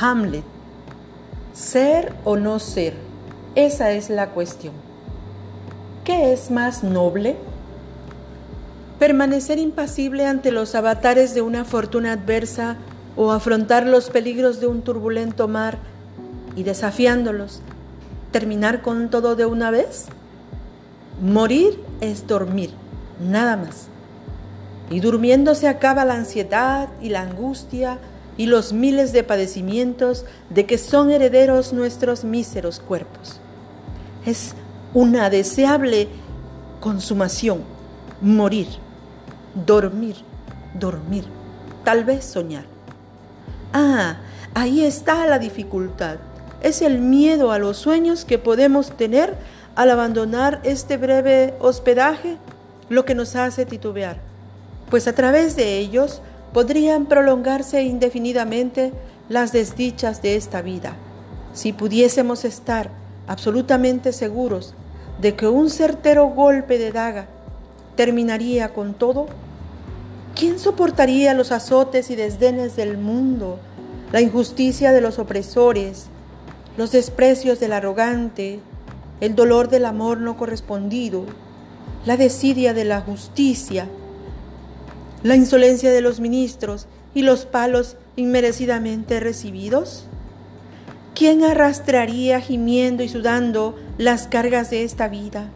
Hamlet. Ser o no ser, esa es la cuestión. ¿Qué es más noble? Permanecer impasible ante los avatares de una fortuna adversa o afrontar los peligros de un turbulento mar y desafiándolos, terminar con todo de una vez? Morir es dormir, nada más. Y durmiendo se acaba la ansiedad y la angustia y los miles de padecimientos de que son herederos nuestros míseros cuerpos. Es una deseable consumación, morir, dormir, dormir, tal vez soñar. Ah, ahí está la dificultad. Es el miedo a los sueños que podemos tener al abandonar este breve hospedaje lo que nos hace titubear, pues a través de ellos podrían prolongarse indefinidamente las desdichas de esta vida. Si pudiésemos estar absolutamente seguros de que un certero golpe de daga terminaría con todo, ¿quién soportaría los azotes y desdenes del mundo, la injusticia de los opresores, los desprecios del arrogante, el dolor del amor no correspondido, la desidia de la justicia, la insolencia de los ministros y los palos inmerecidamente recibidos? ¿Quién arrastraría gimiendo y sudando las cargas de esta vida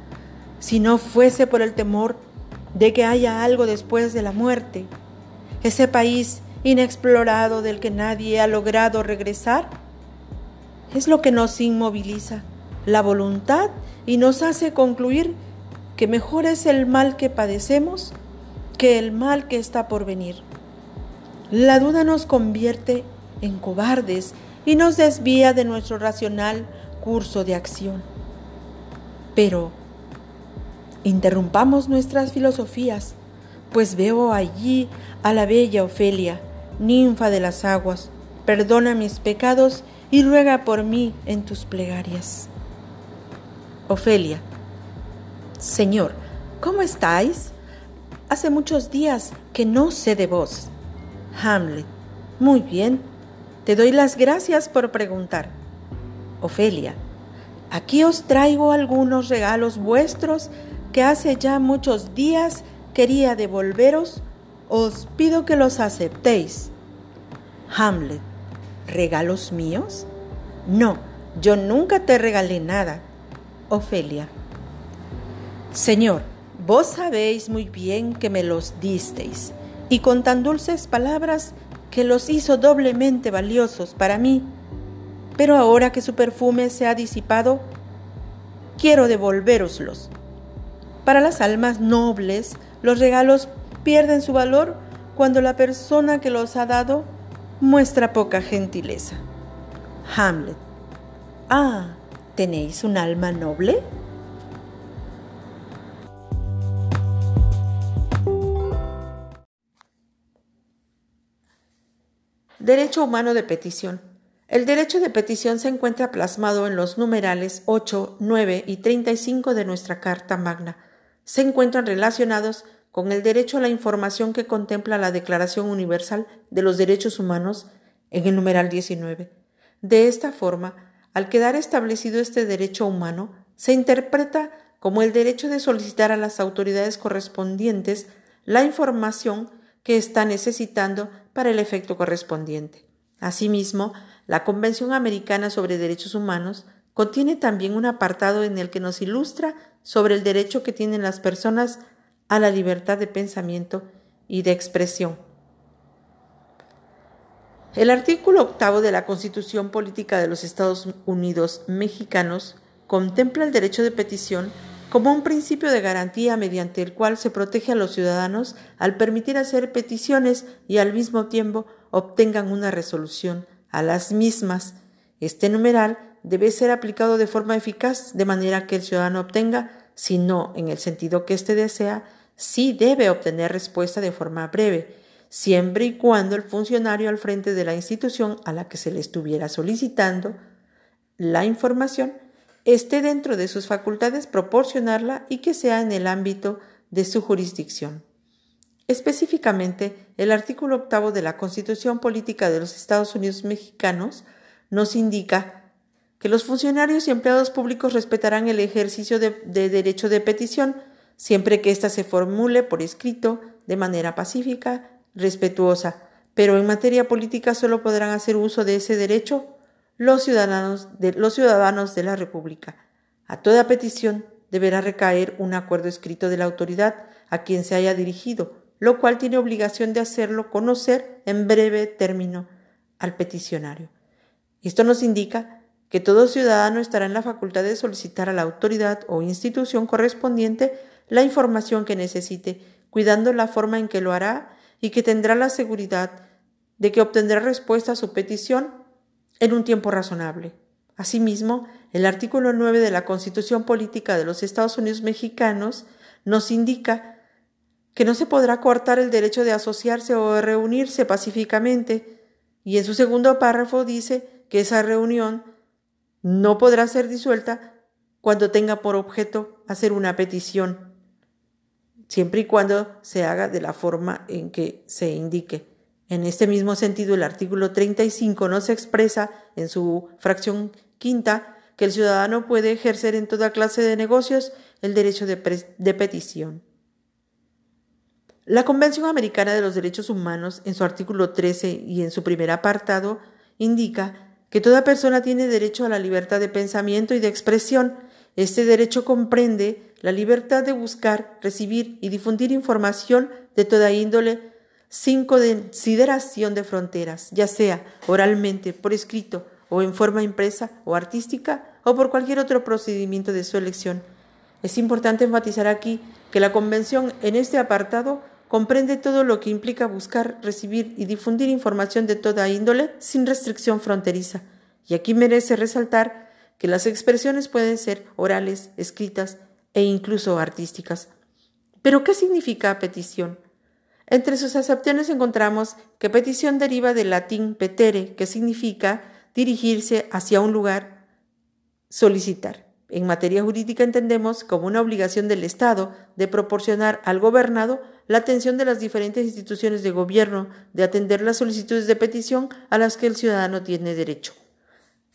si no fuese por el temor de que haya algo después de la muerte? Ese país inexplorado del que nadie ha logrado regresar es lo que nos inmoviliza la voluntad y nos hace concluir que mejor es el mal que padecemos que el mal que está por venir. La duda nos convierte en cobardes y nos desvía de nuestro racional curso de acción. Pero interrumpamos nuestras filosofías, pues veo allí a la bella Ofelia, ninfa de las aguas, perdona mis pecados y ruega por mí en tus plegarias. Ofelia, Señor, ¿cómo estáis? Hace muchos días que no sé de vos. Hamlet. Muy bien. Te doy las gracias por preguntar. Ofelia. Aquí os traigo algunos regalos vuestros que hace ya muchos días quería devolveros. Os pido que los aceptéis. Hamlet. ¿Regalos míos? No, yo nunca te regalé nada. Ofelia. Señor, Vos sabéis muy bien que me los disteis, y con tan dulces palabras que los hizo doblemente valiosos para mí. Pero ahora que su perfume se ha disipado, quiero devolvéroslos. Para las almas nobles, los regalos pierden su valor cuando la persona que los ha dado muestra poca gentileza. Hamlet. Ah, ¿tenéis un alma noble? Derecho humano de petición. El derecho de petición se encuentra plasmado en los numerales 8, 9 y 35 de nuestra Carta Magna. Se encuentran relacionados con el derecho a la información que contempla la Declaración Universal de los Derechos Humanos en el numeral 19. De esta forma, al quedar establecido este derecho humano, se interpreta como el derecho de solicitar a las autoridades correspondientes la información que está necesitando para el efecto correspondiente. Asimismo, la Convención Americana sobre Derechos Humanos contiene también un apartado en el que nos ilustra sobre el derecho que tienen las personas a la libertad de pensamiento y de expresión. El artículo octavo de la Constitución Política de los Estados Unidos Mexicanos contempla el derecho de petición como un principio de garantía mediante el cual se protege a los ciudadanos al permitir hacer peticiones y al mismo tiempo obtengan una resolución a las mismas. Este numeral debe ser aplicado de forma eficaz de manera que el ciudadano obtenga, si no en el sentido que éste desea, sí debe obtener respuesta de forma breve, siempre y cuando el funcionario al frente de la institución a la que se le estuviera solicitando la información esté dentro de sus facultades proporcionarla y que sea en el ámbito de su jurisdicción. Específicamente, el artículo octavo de la Constitución Política de los Estados Unidos Mexicanos nos indica que los funcionarios y empleados públicos respetarán el ejercicio de, de derecho de petición siempre que ésta se formule por escrito de manera pacífica, respetuosa, pero en materia política solo podrán hacer uso de ese derecho los ciudadanos de, los ciudadanos de la República. A toda petición deberá recaer un acuerdo escrito de la autoridad a quien se haya dirigido, lo cual tiene obligación de hacerlo conocer en breve término al peticionario. Esto nos indica que todo ciudadano estará en la facultad de solicitar a la autoridad o institución correspondiente la información que necesite, cuidando la forma en que lo hará y que tendrá la seguridad de que obtendrá respuesta a su petición en un tiempo razonable. Asimismo, el artículo 9 de la Constitución Política de los Estados Unidos Mexicanos nos indica que no se podrá cortar el derecho de asociarse o de reunirse pacíficamente, y en su segundo párrafo dice que esa reunión no podrá ser disuelta cuando tenga por objeto hacer una petición siempre y cuando se haga de la forma en que se indique. En este mismo sentido, el artículo 35 nos expresa en su fracción quinta que el ciudadano puede ejercer en toda clase de negocios el derecho de, de petición. La Convención Americana de los Derechos Humanos, en su artículo 13 y en su primer apartado, indica que toda persona tiene derecho a la libertad de pensamiento y de expresión. Este derecho comprende la libertad de buscar, recibir y difundir información de toda índole sin consideración de fronteras, ya sea oralmente, por escrito o en forma impresa o artística o por cualquier otro procedimiento de su elección. Es importante enfatizar aquí que la Convención en este apartado comprende todo lo que implica buscar, recibir y difundir información de toda índole sin restricción fronteriza. Y aquí merece resaltar que las expresiones pueden ser orales, escritas, e incluso artísticas. Pero, ¿qué significa petición? Entre sus acepciones encontramos que petición deriva del latín petere, que significa dirigirse hacia un lugar, solicitar. En materia jurídica entendemos como una obligación del Estado de proporcionar al gobernado la atención de las diferentes instituciones de gobierno de atender las solicitudes de petición a las que el ciudadano tiene derecho.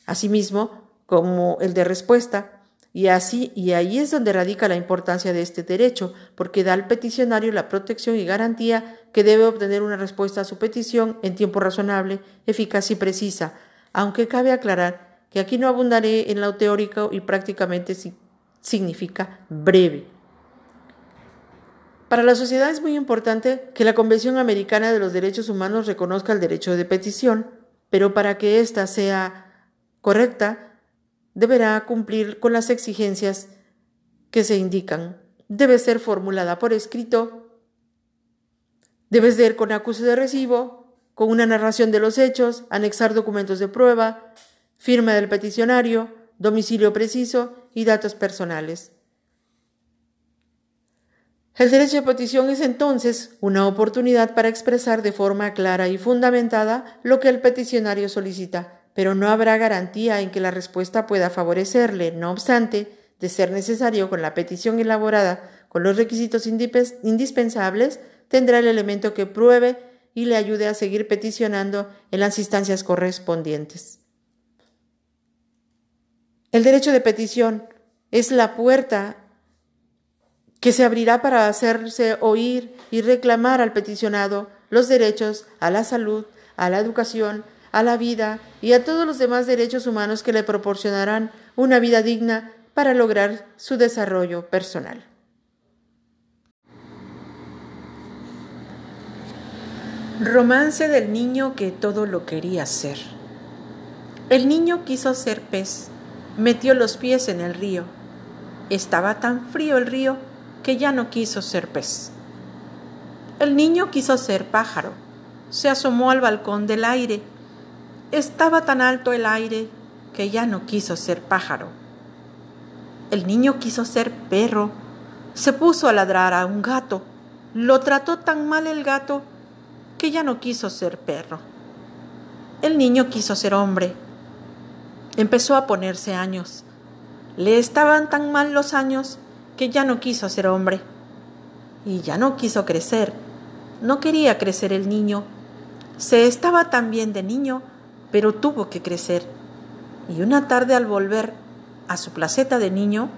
Asimismo, como el de respuesta, y así, y ahí es donde radica la importancia de este derecho, porque da al peticionario la protección y garantía que debe obtener una respuesta a su petición en tiempo razonable, eficaz y precisa, aunque cabe aclarar que aquí no abundaré en lo teórico y prácticamente significa breve. Para la sociedad es muy importante que la Convención Americana de los Derechos Humanos reconozca el derecho de petición, pero para que ésta sea correcta, deberá cumplir con las exigencias que se indican. Debe ser formulada por escrito, debe ser con acuse de recibo, con una narración de los hechos, anexar documentos de prueba, firma del peticionario, domicilio preciso y datos personales. El derecho de petición es entonces una oportunidad para expresar de forma clara y fundamentada lo que el peticionario solicita pero no habrá garantía en que la respuesta pueda favorecerle. No obstante, de ser necesario con la petición elaborada con los requisitos indispensables, tendrá el elemento que pruebe y le ayude a seguir peticionando en las instancias correspondientes. El derecho de petición es la puerta que se abrirá para hacerse oír y reclamar al peticionado los derechos a la salud, a la educación, a la vida y a todos los demás derechos humanos que le proporcionarán una vida digna para lograr su desarrollo personal. Romance del niño que todo lo quería ser. El niño quiso ser pez, metió los pies en el río. Estaba tan frío el río que ya no quiso ser pez. El niño quiso ser pájaro, se asomó al balcón del aire estaba tan alto el aire que ya no quiso ser pájaro. El niño quiso ser perro. Se puso a ladrar a un gato. Lo trató tan mal el gato que ya no quiso ser perro. El niño quiso ser hombre. Empezó a ponerse años. Le estaban tan mal los años que ya no quiso ser hombre. Y ya no quiso crecer. no quería crecer el niño. Se estaba tan bien de niño, pero tuvo que crecer. Y una tarde al volver a su placeta de niño,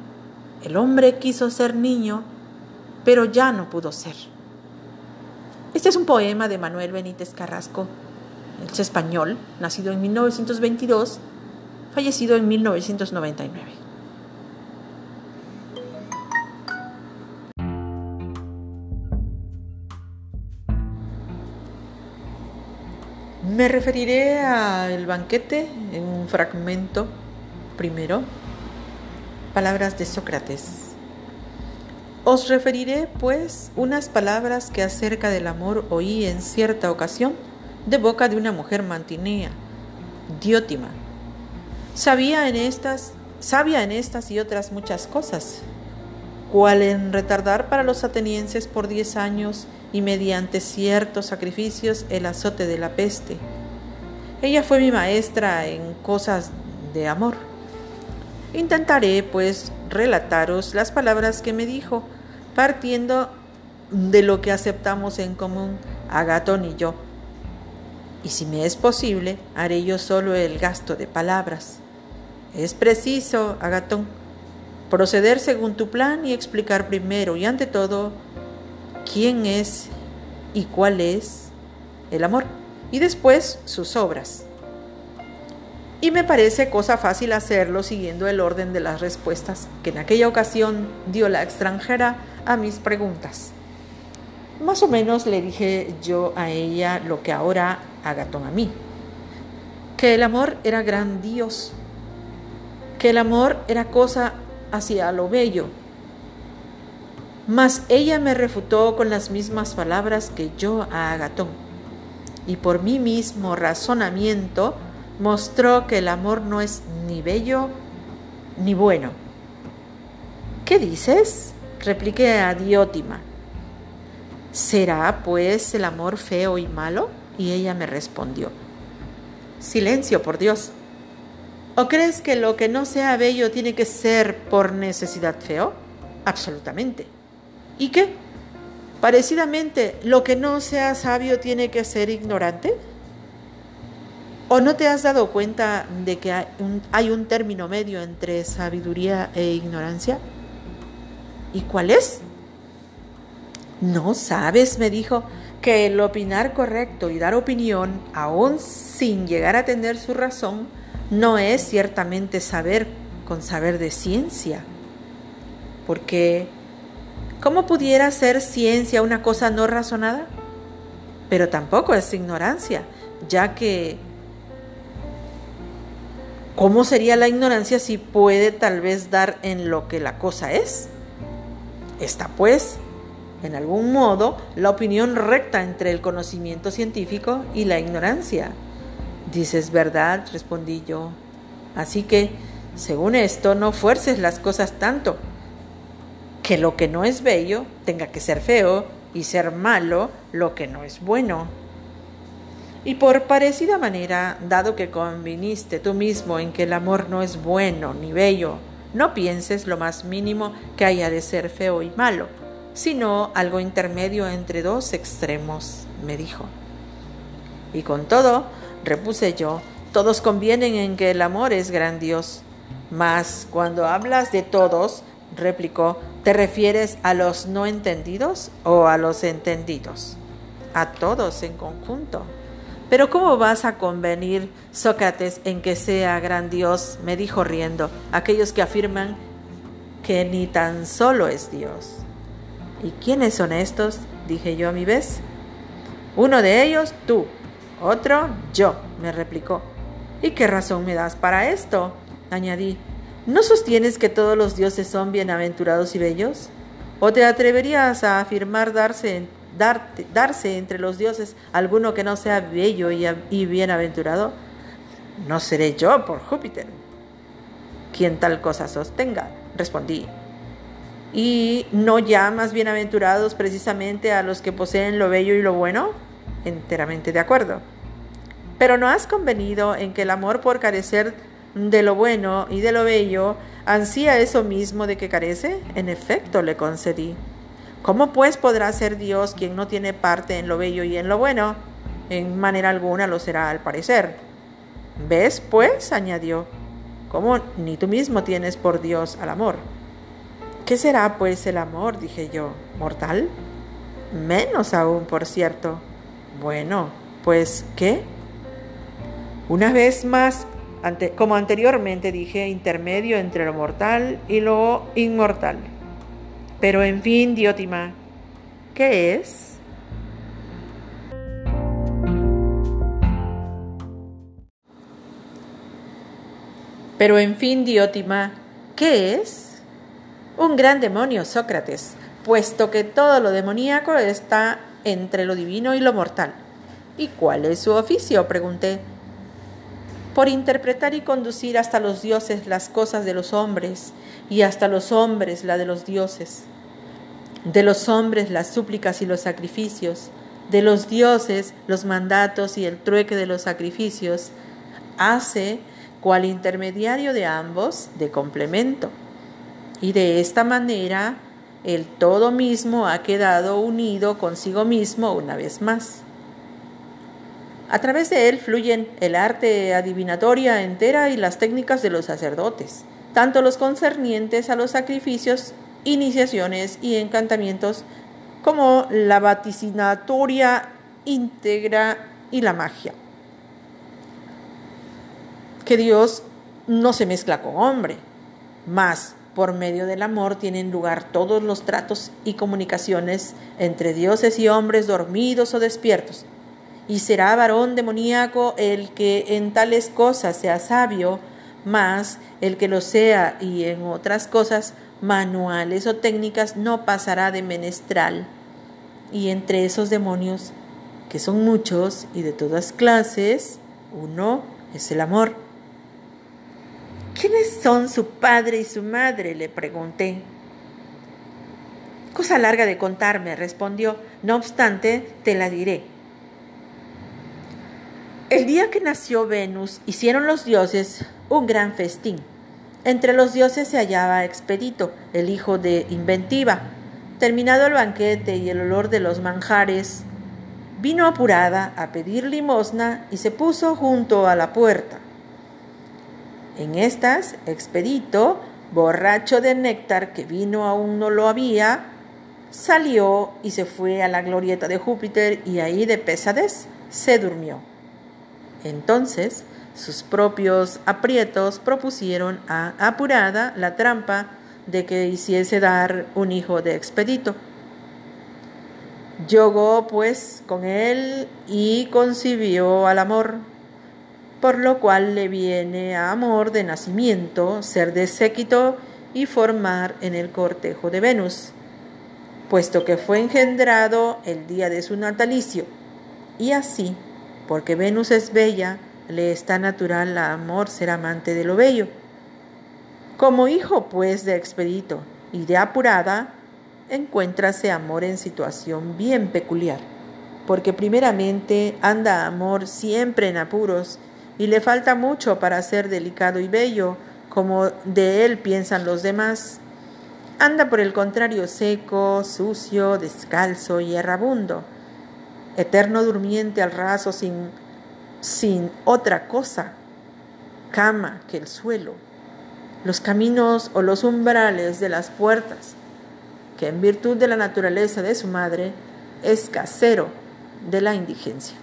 el hombre quiso ser niño, pero ya no pudo ser. Este es un poema de Manuel Benítez Carrasco, es español, nacido en 1922, fallecido en 1999. Me referiré al banquete en un fragmento primero. Palabras de Sócrates. Os referiré, pues, unas palabras que acerca del amor oí en cierta ocasión de boca de una mujer mantinea, Diótima. Sabía en estas, sabia en estas y otras muchas cosas, cual en retardar para los atenienses por diez años y mediante ciertos sacrificios el azote de la peste. Ella fue mi maestra en cosas de amor. Intentaré, pues, relataros las palabras que me dijo, partiendo de lo que aceptamos en común Agatón y yo. Y si me es posible, haré yo solo el gasto de palabras. Es preciso, Agatón, proceder según tu plan y explicar primero y ante todo quién es y cuál es el amor, y después sus obras. Y me parece cosa fácil hacerlo siguiendo el orden de las respuestas que en aquella ocasión dio la extranjera a mis preguntas. Más o menos le dije yo a ella lo que ahora Agatón a mí, que el amor era gran Dios, que el amor era cosa hacia lo bello, mas ella me refutó con las mismas palabras que yo a Agatón, y por mi mismo razonamiento mostró que el amor no es ni bello ni bueno. ¿Qué dices? repliqué a Diótima. ¿Será pues el amor feo y malo? Y ella me respondió, Silencio, por Dios. ¿O crees que lo que no sea bello tiene que ser por necesidad feo? Absolutamente. ¿Y qué? Parecidamente, lo que no sea sabio tiene que ser ignorante. ¿O no te has dado cuenta de que hay un, término medio entre sabiduría e ignorancia? ¿Y cuál es? No sabes, me dijo, que el opinar correcto y dar opinión, aún sin llegar a tener su razón, no es ciertamente saber con saber de ciencia. Porque ¿Cómo pudiera ser ciencia una cosa no razonada? Pero tampoco es ignorancia, ya que ¿cómo sería la ignorancia si puede tal vez dar en lo que la cosa es? Está pues, en algún modo, la opinión recta entre el conocimiento científico y la ignorancia. Dices verdad, respondí yo. Así que, según esto, no fuerces las cosas tanto que lo que no es bello tenga que ser feo y ser malo lo que no es bueno. Y por parecida manera, dado que conviniste tú mismo en que el amor no es bueno ni bello, no pienses lo más mínimo que haya de ser feo y malo, sino algo intermedio entre dos extremos, me dijo. Y con todo, repuse yo, todos convienen en que el amor es grandioso, mas cuando hablas de todos, replicó, ¿te refieres a los no entendidos o a los entendidos? A todos en conjunto. Pero ¿cómo vas a convenir, Sócrates, en que sea gran Dios? me dijo riendo, aquellos que afirman que ni tan solo es Dios. ¿Y quiénes son estos? dije yo a mi vez. Uno de ellos, tú. Otro, yo, me replicó. ¿Y qué razón me das para esto? añadí. ¿No sostienes que todos los dioses son bienaventurados y bellos? ¿O te atreverías a afirmar darse, darse entre los dioses alguno que no sea bello y, y bienaventurado? No seré yo, por Júpiter, quien tal cosa sostenga, respondí. ¿Y no llamas bienaventurados precisamente a los que poseen lo bello y lo bueno? Enteramente de acuerdo. Pero ¿no has convenido en que el amor por carecer de lo bueno y de lo bello, ansía eso mismo de que carece? En efecto, le concedí. ¿Cómo pues podrá ser Dios quien no tiene parte en lo bello y en lo bueno? En manera alguna lo será al parecer. ¿Ves, pues? añadió, ¿cómo ni tú mismo tienes por Dios al amor? ¿Qué será, pues, el amor? dije yo, ¿mortal? Menos aún, por cierto. Bueno, pues, ¿qué? Una vez más, como anteriormente dije, intermedio entre lo mortal y lo inmortal. Pero en fin, Diótima, ¿qué es? Pero en fin, Diótima, ¿qué es? Un gran demonio, Sócrates, puesto que todo lo demoníaco está entre lo divino y lo mortal. ¿Y cuál es su oficio? pregunté. Por interpretar y conducir hasta los dioses las cosas de los hombres y hasta los hombres la de los dioses de los hombres las súplicas y los sacrificios, de los dioses los mandatos y el trueque de los sacrificios, hace cual intermediario de ambos de complemento. Y de esta manera el todo mismo ha quedado unido consigo mismo una vez más. A través de él fluyen el arte adivinatoria entera y las técnicas de los sacerdotes, tanto los concernientes a los sacrificios iniciaciones y encantamientos como la vaticinatoria íntegra y la magia. Que Dios no se mezcla con hombre, más por medio del amor tienen lugar todos los tratos y comunicaciones entre dioses y hombres dormidos o despiertos. Y será varón demoníaco el que en tales cosas sea sabio, más el que lo sea y en otras cosas manuales o técnicas no pasará de menestral. Y entre esos demonios, que son muchos y de todas clases, uno es el amor. ¿Quiénes son su padre y su madre? le pregunté. Cosa larga de contarme, respondió. No obstante, te la diré. El día que nació Venus, hicieron los dioses un gran festín entre los dioses se hallaba Expedito, el hijo de Inventiva. Terminado el banquete y el olor de los manjares, vino apurada a pedir limosna y se puso junto a la puerta. En estas, Expedito, borracho de néctar que vino aún no lo había, salió y se fue a la glorieta de Júpiter y ahí de pesadez se durmió. Entonces sus propios aprietos propusieron a Apurada la trampa de que hiciese dar un hijo de expedito. Yogó pues con él y concibió al amor, por lo cual le viene a amor de nacimiento ser de séquito y formar en el cortejo de Venus, puesto que fue engendrado el día de su natalicio, y así, porque Venus es bella, le está natural a amor ser amante de lo bello. Como hijo, pues, de expedito y de apurada, encuéntrase amor en situación bien peculiar, porque primeramente anda amor siempre en apuros y le falta mucho para ser delicado y bello, como de él piensan los demás. Anda por el contrario seco, sucio, descalzo y errabundo, eterno durmiente al raso sin sin otra cosa, cama que el suelo, los caminos o los umbrales de las puertas, que en virtud de la naturaleza de su madre es casero de la indigencia.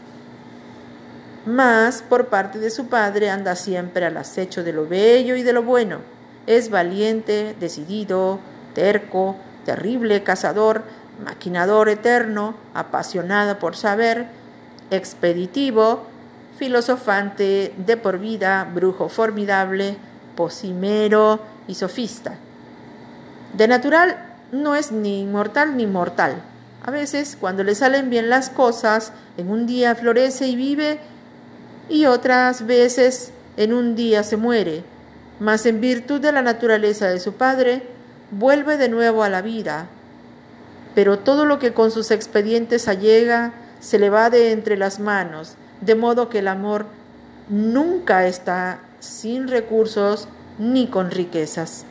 Mas por parte de su padre anda siempre al acecho de lo bello y de lo bueno. Es valiente, decidido, terco, terrible cazador, maquinador eterno, apasionado por saber, expeditivo, filosofante de por vida, brujo formidable, posimero y sofista. De natural no es ni inmortal ni mortal. A veces, cuando le salen bien las cosas, en un día florece y vive, y otras veces en un día se muere, mas en virtud de la naturaleza de su padre, vuelve de nuevo a la vida. Pero todo lo que con sus expedientes allega se le va de entre las manos, de modo que el amor nunca está sin recursos ni con riquezas.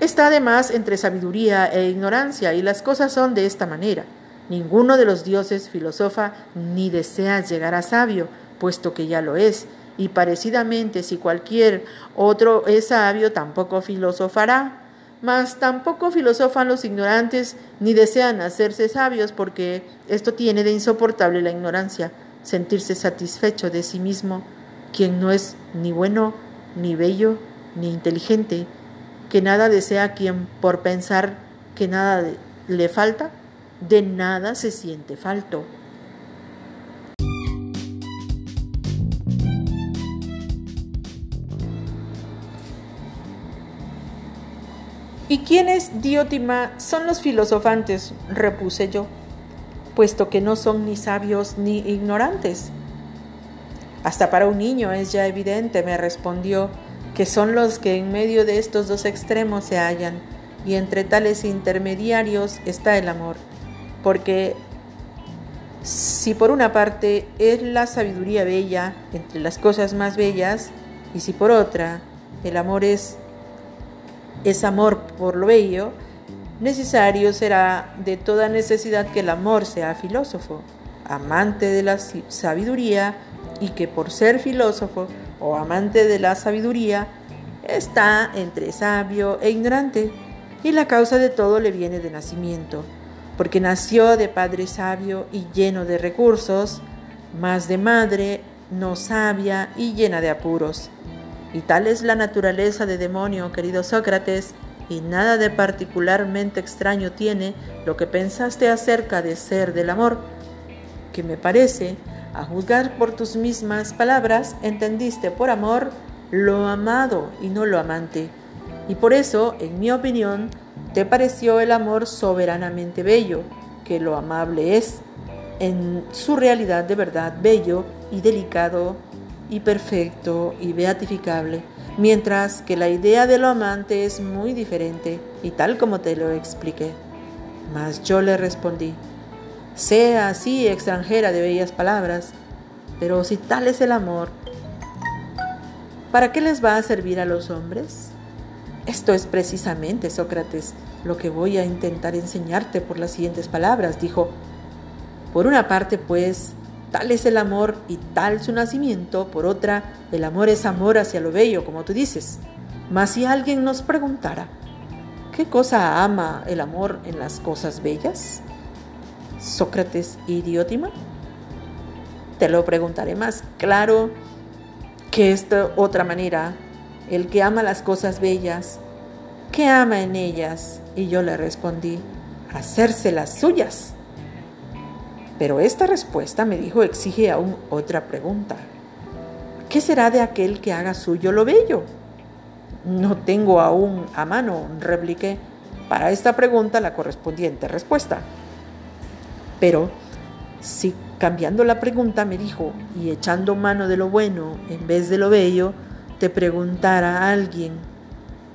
Está además entre sabiduría e ignorancia, y las cosas son de esta manera. Ninguno de los dioses filosofa ni desea llegar a sabio, puesto que ya lo es, y parecidamente si cualquier otro es sabio, tampoco filosofará. Mas tampoco filosofan los ignorantes ni desean hacerse sabios, porque esto tiene de insoportable la ignorancia, sentirse satisfecho de sí mismo, quien no es ni bueno, ni bello, ni inteligente, que nada desea quien por pensar que nada le falta, de nada se siente falto. ¿Y quiénes, Diótima, son los filosofantes? repuse yo, puesto que no son ni sabios ni ignorantes. Hasta para un niño es ya evidente, me respondió, que son los que en medio de estos dos extremos se hallan, y entre tales intermediarios está el amor, porque si por una parte es la sabiduría bella entre las cosas más bellas, y si por otra el amor es es amor por lo bello, necesario será de toda necesidad que el amor sea filósofo, amante de la sabiduría y que por ser filósofo o amante de la sabiduría está entre sabio e ignorante y la causa de todo le viene de nacimiento, porque nació de padre sabio y lleno de recursos, más de madre no sabia y llena de apuros. Y tal es la naturaleza de demonio, querido Sócrates, y nada de particularmente extraño tiene lo que pensaste acerca de ser del amor, que me parece, a juzgar por tus mismas palabras, entendiste por amor lo amado y no lo amante. Y por eso, en mi opinión, te pareció el amor soberanamente bello, que lo amable es, en su realidad de verdad bello y delicado y perfecto y beatificable, mientras que la idea de lo amante es muy diferente y tal como te lo expliqué. Mas yo le respondí, sea así extranjera de bellas palabras, pero si tal es el amor, ¿para qué les va a servir a los hombres? Esto es precisamente, Sócrates, lo que voy a intentar enseñarte por las siguientes palabras, dijo. Por una parte, pues, Tal es el amor y tal su nacimiento. Por otra, el amor es amor hacia lo bello, como tú dices. Mas si alguien nos preguntara, ¿qué cosa ama el amor en las cosas bellas? Sócrates idiótima. Te lo preguntaré más claro que esta otra manera. El que ama las cosas bellas, ¿qué ama en ellas? Y yo le respondí, hacerse las suyas. Pero esta respuesta, me dijo, exige aún otra pregunta. ¿Qué será de aquel que haga suyo lo bello? No tengo aún a mano, repliqué, para esta pregunta la correspondiente respuesta. Pero si cambiando la pregunta me dijo, y echando mano de lo bueno en vez de lo bello, te preguntara a alguien,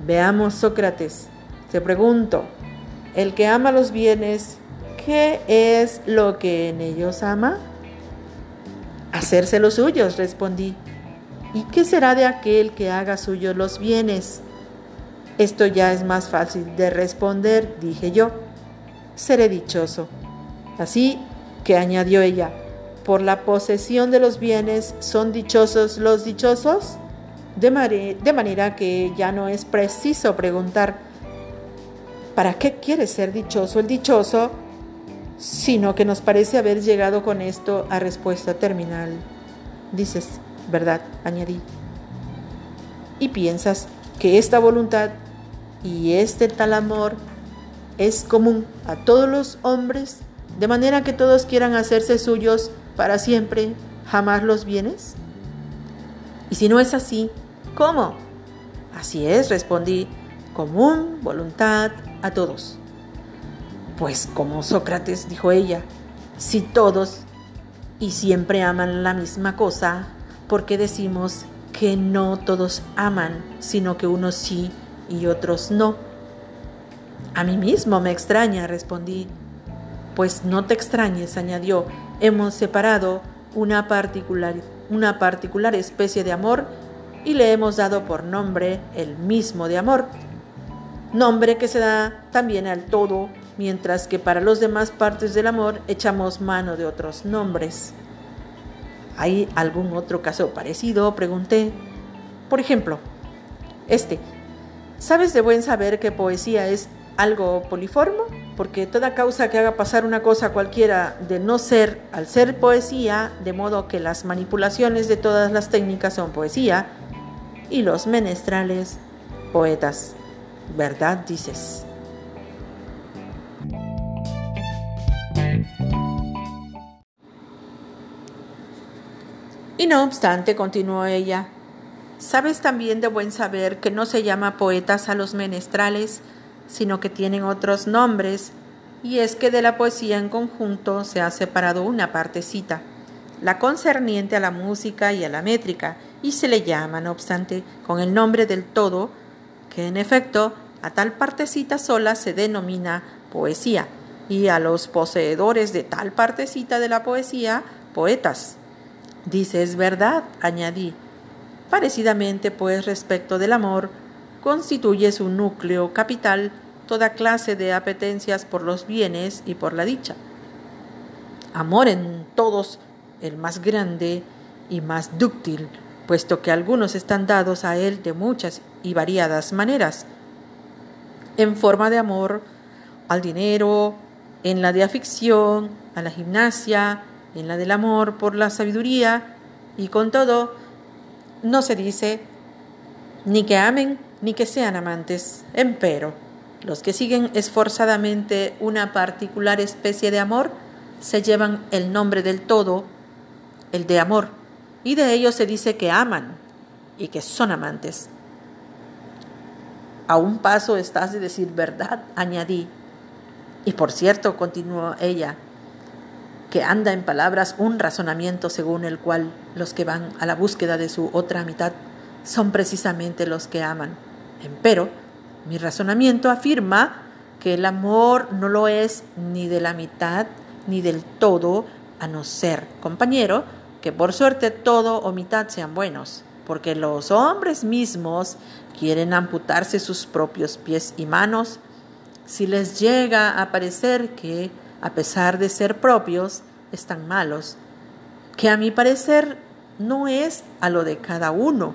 veamos Sócrates, te pregunto, ¿el que ama los bienes ¿Qué es lo que en ellos ama? Hacerse los suyos, respondí. ¿Y qué será de aquel que haga suyos los bienes? Esto ya es más fácil de responder, dije yo. Seré dichoso. Así que añadió ella, por la posesión de los bienes son dichosos los dichosos, de, de manera que ya no es preciso preguntar, ¿para qué quiere ser dichoso el dichoso? Sino que nos parece haber llegado con esto a respuesta terminal. Dices, ¿verdad? añadí. Y piensas que esta voluntad y este tal amor es común a todos los hombres, de manera que todos quieran hacerse suyos para siempre, jamás los bienes? Y si no es así, ¿cómo? Así es, respondí, común voluntad a todos. Pues como Sócrates, dijo ella, si todos y siempre aman la misma cosa, ¿por qué decimos que no todos aman, sino que unos sí y otros no? A mí mismo me extraña, respondí. Pues no te extrañes, añadió, hemos separado una particular, una particular especie de amor y le hemos dado por nombre el mismo de amor. nombre que se da también al todo, mientras que para las demás partes del amor echamos mano de otros nombres. ¿Hay algún otro caso parecido? Pregunté. Por ejemplo, este. ¿Sabes de buen saber que poesía es algo poliformo? Porque toda causa que haga pasar una cosa cualquiera de no ser al ser poesía, de modo que las manipulaciones de todas las técnicas son poesía, y los menestrales, poetas. ¿Verdad dices? Y no obstante, continuó ella, sabes también de buen saber que no se llama poetas a los menestrales, sino que tienen otros nombres, y es que de la poesía en conjunto se ha separado una partecita, la concerniente a la música y a la métrica, y se le llama, no obstante, con el nombre del todo, que en efecto a tal partecita sola se denomina poesía, y a los poseedores de tal partecita de la poesía, poetas. Dices verdad, añadí. Parecidamente, pues, respecto del amor, constituye su núcleo capital toda clase de apetencias por los bienes y por la dicha. Amor en todos el más grande y más dúctil, puesto que algunos están dados a él de muchas y variadas maneras, en forma de amor al dinero, en la de afición, a la gimnasia, en la del amor por la sabiduría, y con todo, no se dice ni que amen ni que sean amantes, empero, los que siguen esforzadamente una particular especie de amor se llevan el nombre del todo, el de amor, y de ellos se dice que aman y que son amantes. A un paso estás de decir verdad, añadí. Y por cierto, continuó ella, que anda en palabras un razonamiento según el cual los que van a la búsqueda de su otra mitad son precisamente los que aman. Empero, mi razonamiento afirma que el amor no lo es ni de la mitad ni del todo, a no ser, compañero, que por suerte todo o mitad sean buenos, porque los hombres mismos quieren amputarse sus propios pies y manos si les llega a parecer que a pesar de ser propios, están malos, que a mi parecer no es a lo de cada uno,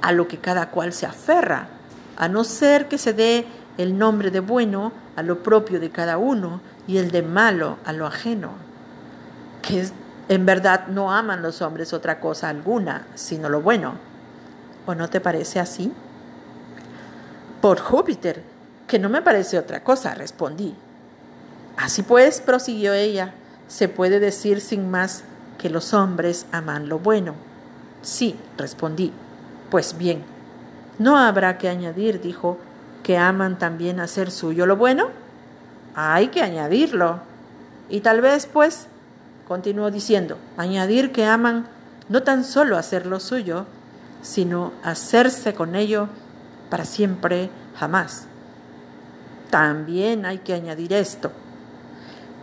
a lo que cada cual se aferra, a no ser que se dé el nombre de bueno a lo propio de cada uno y el de malo a lo ajeno, que en verdad no aman los hombres otra cosa alguna, sino lo bueno. ¿O no te parece así? Por Júpiter, que no me parece otra cosa, respondí. Así pues, prosiguió ella, se puede decir sin más que los hombres aman lo bueno. Sí, respondí. Pues bien, no habrá que añadir, dijo, que aman también hacer suyo lo bueno. Hay que añadirlo. Y tal vez, pues, continuó diciendo, añadir que aman no tan solo hacer lo suyo, sino hacerse con ello para siempre, jamás. También hay que añadir esto.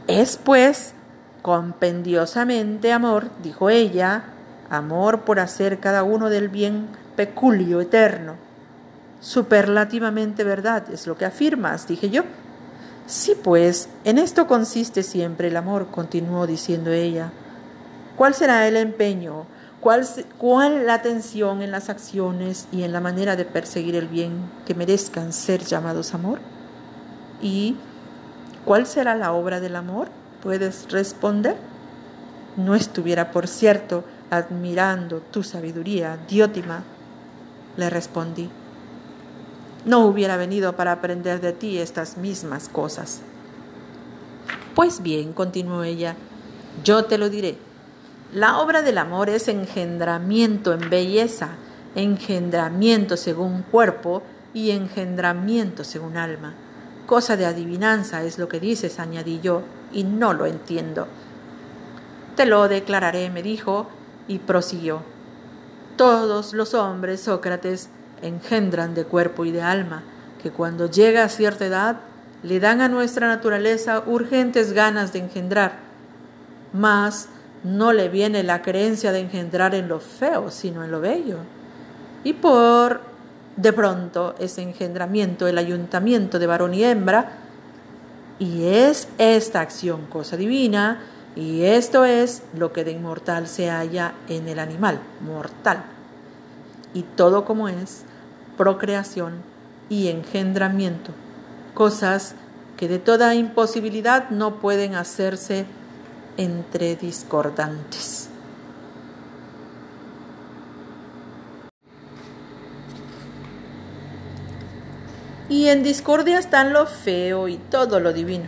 Es pues compendiosamente amor, dijo ella, amor por hacer cada uno del bien peculio eterno. Superlativamente verdad es lo que afirmas, dije yo. Sí, pues, en esto consiste siempre el amor, continuó diciendo ella. ¿Cuál será el empeño? ¿Cuál, ¿Cuál la atención en las acciones y en la manera de perseguir el bien que merezcan ser llamados amor? ¿Y cuál será la obra del amor? ¿Puedes responder? No estuviera, por cierto, admirando tu sabiduría, Diótima, le respondí. No hubiera venido para aprender de ti estas mismas cosas. Pues bien, continuó ella, yo te lo diré. La obra del amor es engendramiento en belleza, engendramiento según cuerpo y engendramiento según alma. Cosa de adivinanza es lo que dices, añadí yo, y no lo entiendo. Te lo declararé, me dijo, y prosiguió. Todos los hombres, Sócrates, engendran de cuerpo y de alma, que cuando llega a cierta edad le dan a nuestra naturaleza urgentes ganas de engendrar. Mas no le viene la creencia de engendrar en lo feo, sino en lo bello. Y por De pronto es engendramiento el ayuntamiento de varón y hembra, y es esta acción cosa divina, y esto es lo que de inmortal se halla en el animal, mortal. Y todo como es, procreación y engendramiento, cosas que de toda imposibilidad no pueden hacerse entre discordantes. Y en discordia están lo feo y todo lo divino.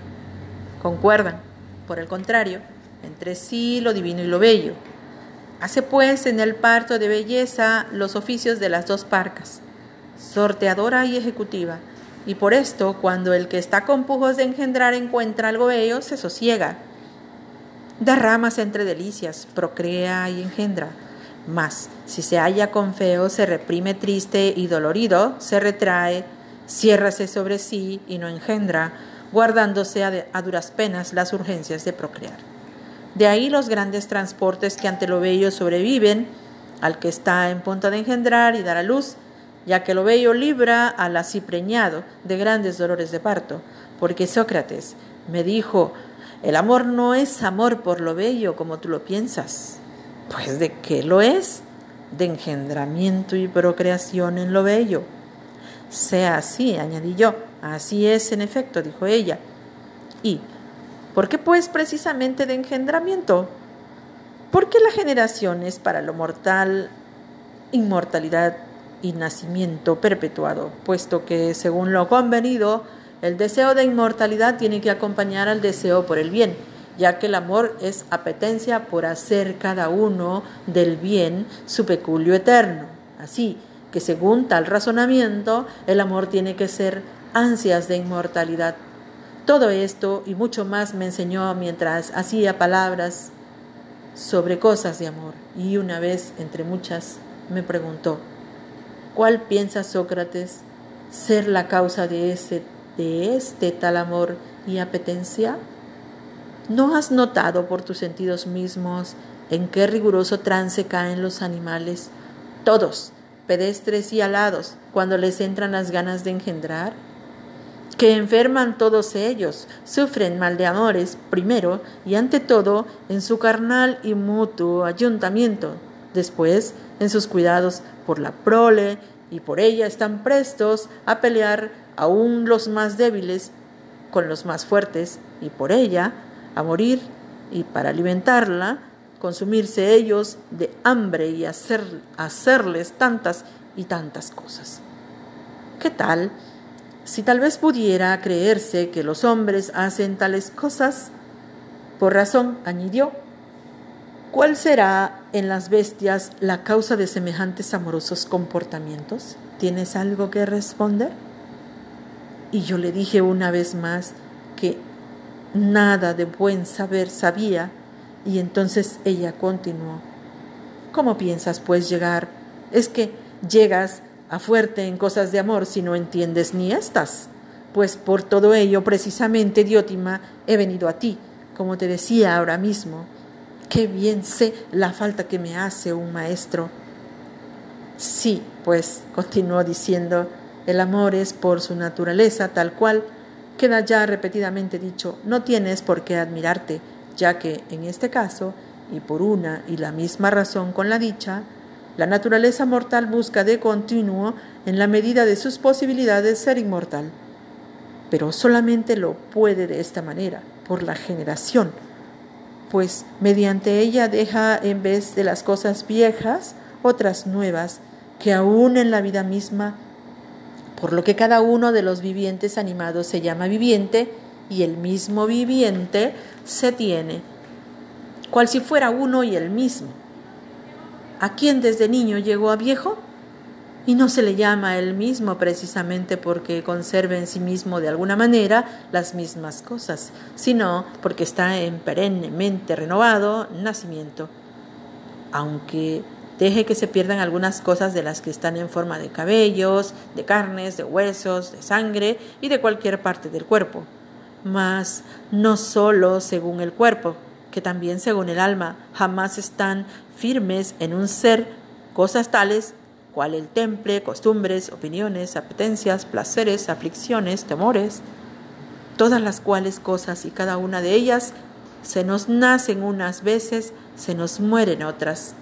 Concuerdan, por el contrario, entre sí lo divino y lo bello. Hace pues en el parto de belleza los oficios de las dos parcas, sorteadora y ejecutiva, y por esto cuando el que está con pujos de engendrar encuentra algo bello, se sosiega. Derramas entre delicias, procrea y engendra. Mas si se halla con feo, se reprime triste y dolorido, se retrae, ciérrase sobre sí y no engendra, guardándose a, duras penas las urgencias de procrear. De ahí los grandes transportes que ante lo bello sobreviven al que está en punto de engendrar y dar a luz, ya que lo bello libra al así preñado de grandes dolores de parto, porque Sócrates me dijo, el amor no es amor por lo bello como tú lo piensas. Pues de qué lo es? De engendramiento y procreación en lo bello. Sea así, añadí yo. Así es, en efecto, dijo ella. ¿Y por qué pues precisamente de engendramiento? Porque la generación es para lo mortal inmortalidad y nacimiento perpetuado, puesto que, según lo convenido, el deseo de inmortalidad tiene que acompañar al deseo por el bien, ya que el amor es apetencia por hacer cada uno del bien su peculio eterno. Así, que según tal razonamiento el amor tiene que ser ansias de inmortalidad. Todo esto y mucho más me enseñó mientras hacía palabras sobre cosas de amor y una vez entre muchas me preguntó, ¿cuál piensa Sócrates ser la causa de, ese, de este tal amor y apetencia? ¿No has notado por tus sentidos mismos en qué riguroso trance caen los animales, todos, pedestres y alados, cuando les entran las ganas de engendrar? Que enferman todos ellos, sufren mal de amores, primero y ante todo en su carnal y mutuo ayuntamiento, después en sus cuidados por la prole, y por ella están prestos a pelear aún los más débiles con los más fuertes, y por ella a morir, y para alimentarla consumirse ellos de hambre y hacer, hacerles tantas y tantas cosas. ¿Qué tal si tal vez pudiera creerse que los hombres hacen tales cosas? Por razón, añadió, ¿cuál será en las bestias la causa de semejantes amorosos comportamientos? ¿Tienes algo que responder? Y yo le dije una vez más que nada de buen saber sabía y entonces ella continuó. ¿Cómo piensas pues llegar? Es que llegas a fuerte en cosas de amor si no entiendes ni estas. Pues por todo ello, precisamente, Diótima, he venido a ti, como te decía ahora mismo. Qué bien sé la falta que me hace un maestro. Sí, pues, continuó diciendo, el amor es por su naturaleza tal cual, queda ya repetidamente dicho, no tienes por qué admirarte, ya que en este caso, y por una y la misma razón con la dicha, la naturaleza mortal busca de continuo, en la medida de sus posibilidades, ser inmortal. Pero solamente lo puede de esta manera, por la generación, pues mediante ella deja en vez de las cosas viejas otras nuevas que aún en la vida misma, por lo que cada uno de los vivientes animados se llama viviente y el mismo viviente se tiene, cual si fuera uno y el mismo. ¿A quien desde niño llegó a viejo? Y no se le llama el mismo precisamente porque conserve en sí mismo de alguna manera las mismas cosas, sino porque está en perennemente renovado nacimiento, aunque deje que se pierdan algunas cosas de las que están en forma de cabellos, de carnes, de huesos, de sangre y de cualquier parte del cuerpo mas no solo según el cuerpo, que también según el alma, jamás están firmes en un ser cosas tales cual el temple, costumbres, opiniones, apetencias, placeres, aflicciones, temores, todas las cuales cosas y cada una de ellas se nos nacen unas veces, se nos mueren otras.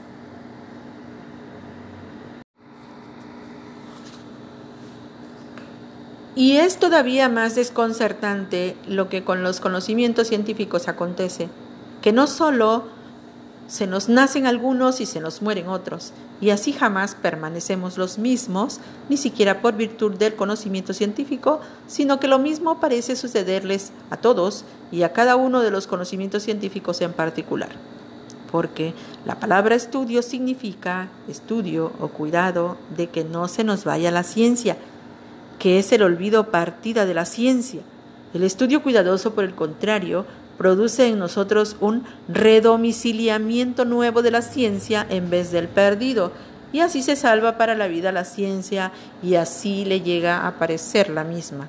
Y es todavía más desconcertante lo que con los conocimientos científicos acontece, que no solo se nos nacen algunos y se nos mueren otros, y así jamás permanecemos los mismos, ni siquiera por virtud del conocimiento científico, sino que lo mismo parece sucederles a todos y a cada uno de los conocimientos científicos en particular. Porque la palabra estudio significa estudio o cuidado de que no se nos vaya la ciencia, que es el olvido partida de la ciencia. El estudio cuidadoso, por el contrario, produce en nosotros un redomiciliamiento nuevo de la ciencia en vez del perdido, y así se salva para la vida la ciencia y así le llega a aparecer la misma.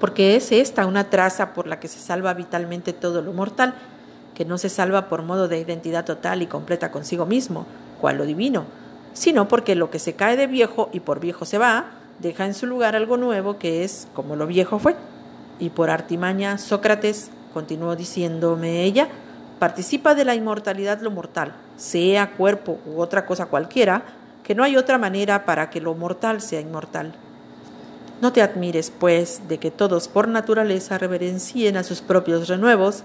Porque es esta una traza por la que se salva vitalmente todo lo mortal, que no se salva por modo de identidad total y completa consigo mismo, cual lo divino, sino porque lo que se cae de viejo y por viejo se va, deja en su lugar algo nuevo que es como lo viejo fue. Y por artimaña Sócrates continuó diciéndome ella, participa de la inmortalidad lo mortal, sea cuerpo u otra cosa cualquiera, que no hay otra manera para que lo mortal sea inmortal. No te admires, pues, de que todos por naturaleza reverencien a sus propios renuevos,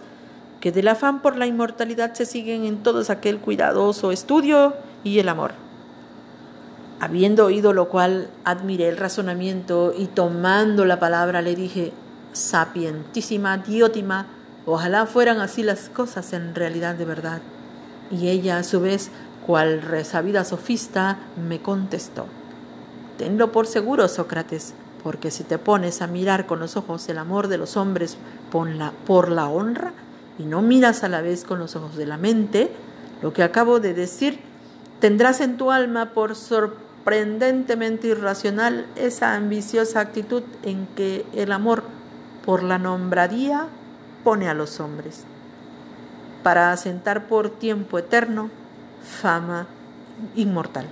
que del afán por la inmortalidad se siguen en todos aquel cuidadoso estudio y el amor. Habiendo oído lo cual, admiré el razonamiento y tomando la palabra le dije, sapientísima diótima, Ojalá fueran así las cosas en realidad de verdad. Y ella, a su vez, cual resabida sofista, me contestó. Tenlo por seguro, Sócrates, porque si te pones a mirar con los ojos el amor de los hombres por la, por la honra, y no miras a la vez con los ojos de la mente, lo que acabo de decir, tendrás en tu alma por sorprendentemente irracional esa ambiciosa actitud en que el amor por la nombradía pone a los hombres, para asentar por tiempo eterno fama inmortal.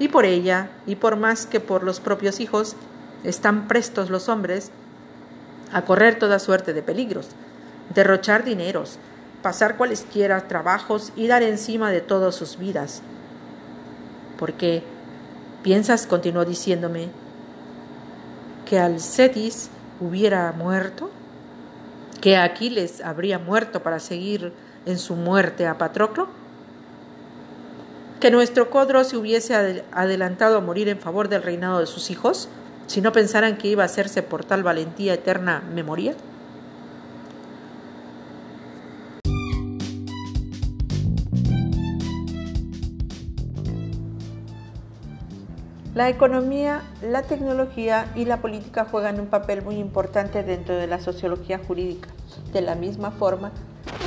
Y por ella, y por más que por los propios hijos, están prestos los hombres a correr toda suerte de peligros, derrochar dineros, pasar cualesquiera trabajos y dar encima de todas sus vidas. Porque, piensas, continuó diciéndome, que Alcetis hubiera muerto? que Aquiles habría muerto para seguir en su muerte a Patroclo? ¿Que nuestro Codro se hubiese adelantado a morir en favor del reinado de sus hijos, si no pensaran que iba a hacerse por tal valentía eterna memoria? La economía, la tecnología y la política juegan un papel muy importante dentro de la sociología jurídica, de la misma forma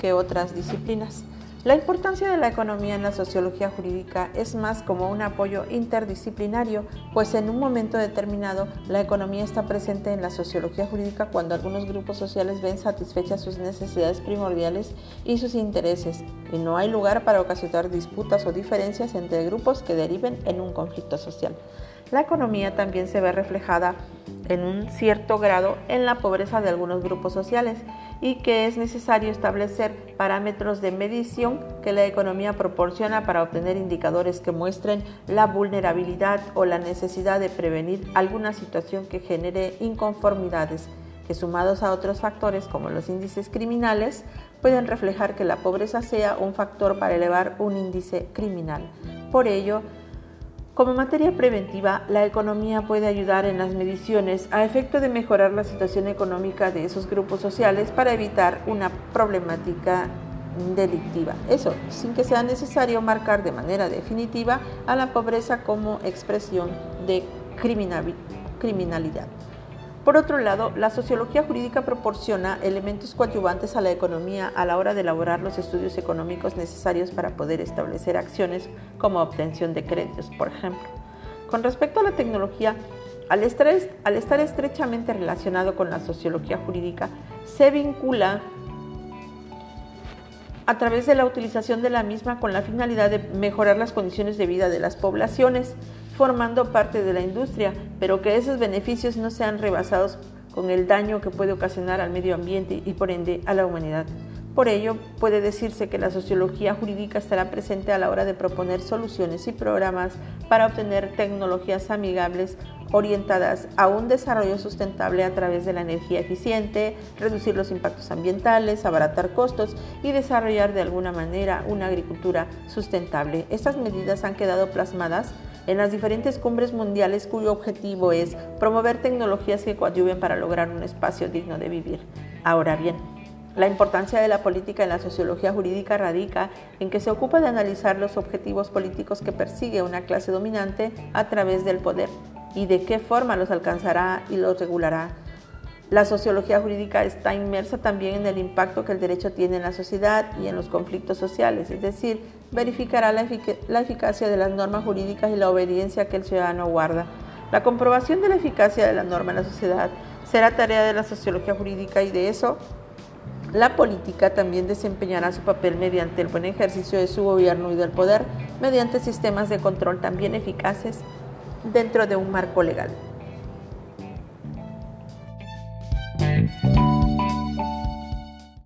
que otras disciplinas. La importancia de la economía en la sociología jurídica es más como un apoyo interdisciplinario, pues en un momento determinado la economía está presente en la sociología jurídica cuando algunos grupos sociales ven satisfechas sus necesidades primordiales y sus intereses, y no hay lugar para ocasionar disputas o diferencias entre grupos que deriven en un conflicto social. La economía también se ve reflejada en un cierto grado en la pobreza de algunos grupos sociales y que es necesario establecer parámetros de medición que la economía proporciona para obtener indicadores que muestren la vulnerabilidad o la necesidad de prevenir alguna situación que genere inconformidades que sumados a otros factores como los índices criminales pueden reflejar que la pobreza sea un factor para elevar un índice criminal. Por ello, como materia preventiva, la economía puede ayudar en las mediciones a efecto de mejorar la situación económica de esos grupos sociales para evitar una problemática delictiva. Eso, sin que sea necesario marcar de manera definitiva a la pobreza como expresión de criminalidad. Por otro lado, la sociología jurídica proporciona elementos coadyuvantes a la economía a la hora de elaborar los estudios económicos necesarios para poder establecer acciones como obtención de créditos, por ejemplo. Con respecto a la tecnología, al estar, al estar estrechamente relacionado con la sociología jurídica, se vincula a través de la utilización de la misma con la finalidad de mejorar las condiciones de vida de las poblaciones, formando parte de la industria, pero que esos beneficios no sean rebasados con el daño que puede ocasionar al medio ambiente y por ende a la humanidad. Por ello, puede decirse que la sociología jurídica estará presente a la hora de proponer soluciones y programas para obtener tecnologías amigables orientadas a un desarrollo sustentable a través de la energía eficiente, reducir los impactos ambientales, abaratar costos y desarrollar de alguna manera una agricultura sustentable. Estas medidas han quedado plasmadas en las diferentes cumbres mundiales cuyo objetivo es promover tecnologías que coadyuven para lograr un espacio digno de vivir. Ahora bien, la importancia de la política en la sociología jurídica radica en que se ocupa de analizar los objetivos políticos que persigue una clase dominante a través del poder y de qué forma los alcanzará y los regulará. La sociología jurídica está inmersa también en el impacto que el derecho tiene en la sociedad y en los conflictos sociales, es decir, verificará la, eficacia de las normas jurídicas y la obediencia que el ciudadano guarda. La comprobación de la eficacia de la norma en la sociedad será tarea de la sociología jurídica y de eso la política también desempeñará su papel mediante el buen ejercicio de su gobierno y del poder, mediante sistemas de control también eficaces dentro de un marco legal.